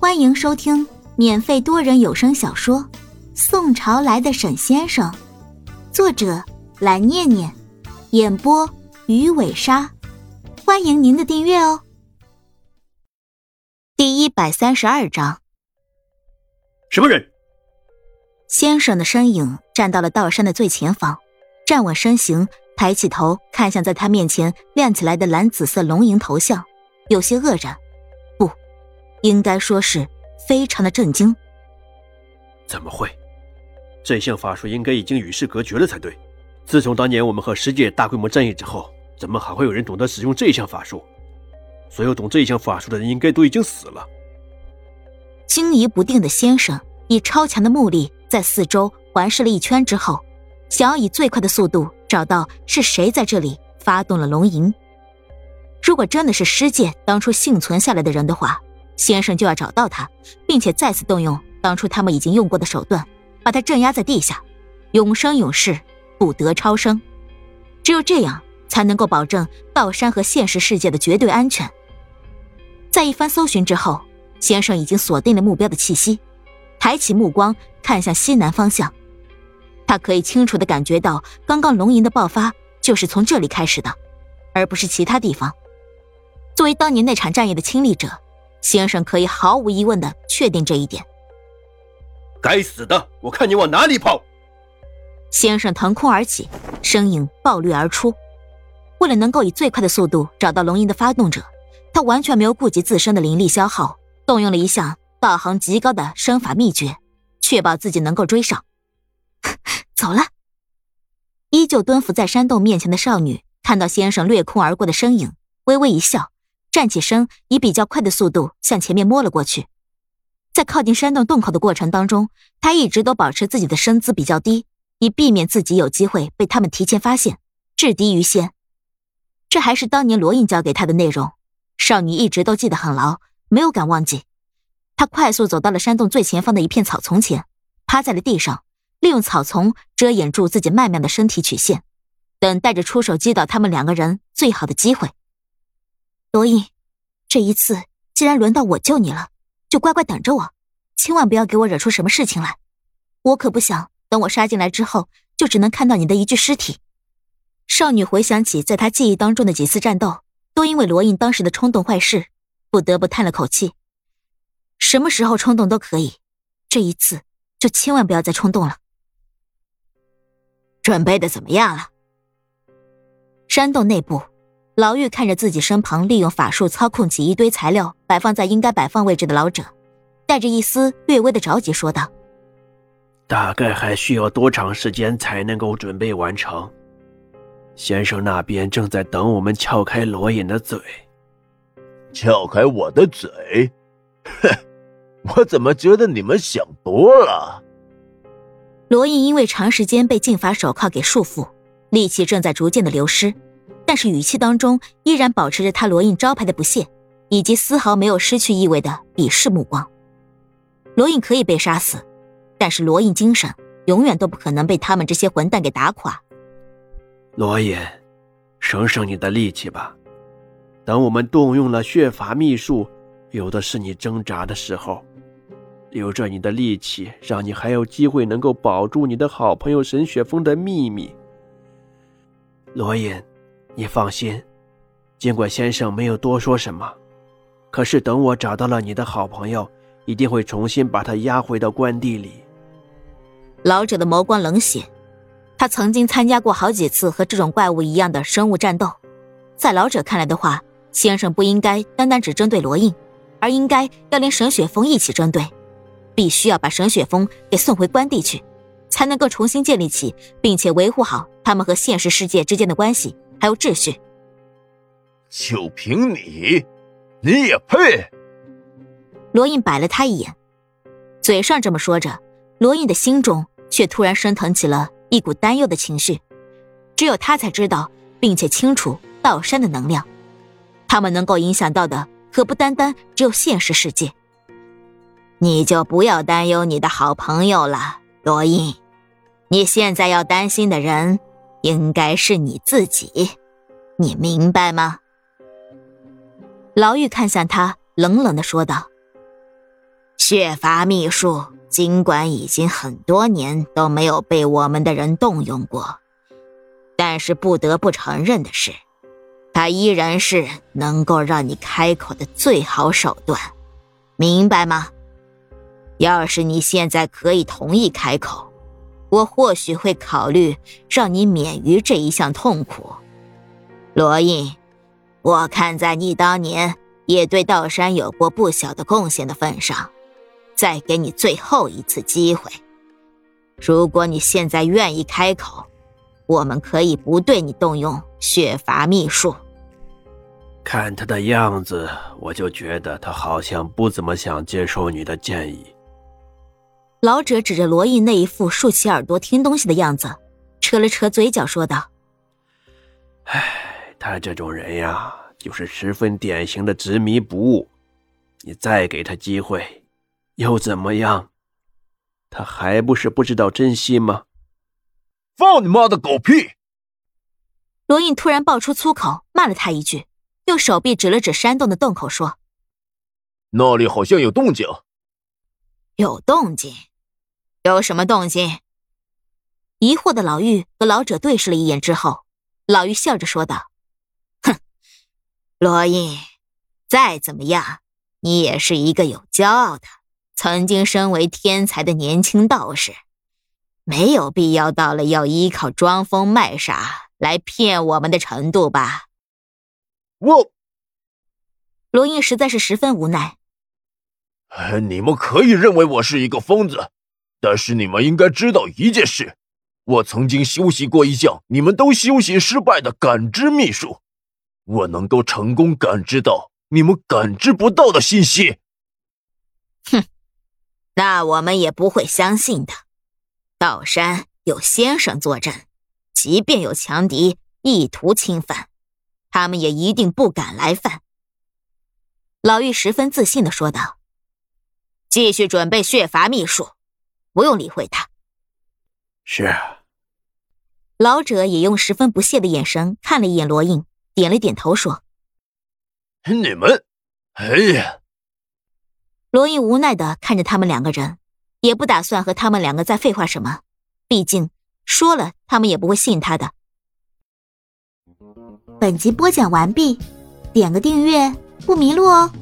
欢迎收听免费多人有声小说《宋朝来的沈先生》，作者蓝念念，演播鱼尾鲨。欢迎您的订阅哦。第一百三十二章，什么人？先生的身影站到了道山的最前方，站稳身形，抬起头看向在他面前亮起来的蓝紫色龙吟头像，有些愕然。应该说是非常的震惊。怎么会？这项法术应该已经与世隔绝了才对。自从当年我们和世界大规模战役之后，怎么还会有人懂得使用这项法术？所有懂这项法术的人应该都已经死了。惊疑不定的先生以超强的目力在四周环视了一圈之后，想要以最快的速度找到是谁在这里发动了龙吟。如果真的是师界当初幸存下来的人的话。先生就要找到他，并且再次动用当初他们已经用过的手段，把他镇压在地下，永生永世不得超生。只有这样，才能够保证道山和现实世界的绝对安全。在一番搜寻之后，先生已经锁定了目标的气息，抬起目光看向西南方向。他可以清楚的感觉到，刚刚龙吟的爆发就是从这里开始的，而不是其他地方。作为当年那场战役的亲历者。先生可以毫无疑问的确定这一点。该死的，我看你往哪里跑！先生腾空而起，身影暴掠而出。为了能够以最快的速度找到龙吟的发动者，他完全没有顾及自身的灵力消耗，动用了一项道行极高的身法秘诀，确保自己能够追上。走了。依旧蹲伏在山洞面前的少女看到先生掠空而过的身影，微微一笑。站起身，以比较快的速度向前面摸了过去。在靠近山洞洞口的过程当中，他一直都保持自己的身姿比较低，以避免自己有机会被他们提前发现，制敌于先。这还是当年罗印教给他的内容，少女一直都记得很牢，没有敢忘记。她快速走到了山洞最前方的一片草丛前，趴在了地上，利用草丛遮掩住自己曼妙的身体曲线，等待着出手击倒他们两个人最好的机会。罗印，这一次既然轮到我救你了，就乖乖等着我，千万不要给我惹出什么事情来。我可不想等我杀进来之后，就只能看到你的一具尸体。少女回想起在她记忆当中的几次战斗，都因为罗印当时的冲动坏事，不得不叹了口气。什么时候冲动都可以，这一次就千万不要再冲动了。准备的怎么样了？山洞内部。老妪看着自己身旁利用法术操控起一堆材料摆放在应该摆放位置的老者，带着一丝略微的着急说道：“大概还需要多长时间才能够准备完成？先生那边正在等我们撬开罗隐的嘴。撬开我的嘴？哼，我怎么觉得你们想多了？”罗隐因为长时间被禁法手铐给束缚，力气正在逐渐的流失。但是语气当中依然保持着他罗印招牌的不屑，以及丝毫没有失去意味的鄙视目光。罗印可以被杀死，但是罗印精神永远都不可能被他们这些混蛋给打垮。罗隐，省省你的力气吧，等我们动用了血法秘术，有的是你挣扎的时候，留着你的力气，让你还有机会能够保住你的好朋友沈雪峰的秘密。罗隐。你放心，尽管先生没有多说什么，可是等我找到了你的好朋友，一定会重新把他押回到关地里。老者的眸光冷血，他曾经参加过好几次和这种怪物一样的生物战斗，在老者看来的话，先生不应该单单只针对罗印，而应该要连沈雪峰一起针对，必须要把沈雪峰给送回关地去，才能够重新建立起并且维护好他们和现实世界之间的关系。还有秩序，就凭你，你也配？罗印白了他一眼，嘴上这么说着，罗印的心中却突然升腾起了一股担忧的情绪。只有他才知道，并且清楚道山的能量，他们能够影响到的可不单单只有现实世界。你就不要担忧你的好朋友了，罗印。你现在要担心的人。应该是你自己，你明白吗？老妪看向他，冷冷的说道：“血伐秘术尽管已经很多年都没有被我们的人动用过，但是不得不承认的是，它依然是能够让你开口的最好手段，明白吗？要是你现在可以同意开口，我或许会考虑让你免于这一项痛苦。罗印，我看在你当年也对道山有过不小的贡献的份上。再给你最后一次机会。如果你现在愿意开口，我们可以不对你动用血伐秘术。看他的样子，我就觉得他好像不怎么想接受你的建议。老者指着罗毅那一副竖起耳朵听东西的样子，扯了扯嘴角，说道：“唉，他这种人呀，就是十分典型的执迷不悟。你再给他机会。”又怎么样？他还不是不知道珍惜吗？放你妈的狗屁！罗印突然爆出粗口，骂了他一句，用手臂指了指山洞的洞口，说：“那里好像有动静。”有动静？有什么动静？疑惑的老妪和老者对视了一眼之后，老妪笑着说道：“哼，罗印，再怎么样，你也是一个有骄傲的。”曾经身为天才的年轻道士，没有必要到了要依靠装疯卖傻来骗我们的程度吧？我，罗印实在是十分无奈。你们可以认为我是一个疯子，但是你们应该知道一件事：我曾经修习过一项你们都修习失败的感知秘术，我能够成功感知到你们感知不到的信息。哼。那我们也不会相信的。道山有先生坐镇，即便有强敌意图侵犯，他们也一定不敢来犯。老妪十分自信的说道：“继续准备血伐秘术，不用理会他。”是。老者也用十分不屑的眼神看了一眼罗印，点了点头说：“你们，哎呀。”罗毅无奈的看着他们两个人，也不打算和他们两个再废话什么，毕竟说了他们也不会信他的。本集播讲完毕，点个订阅不迷路哦。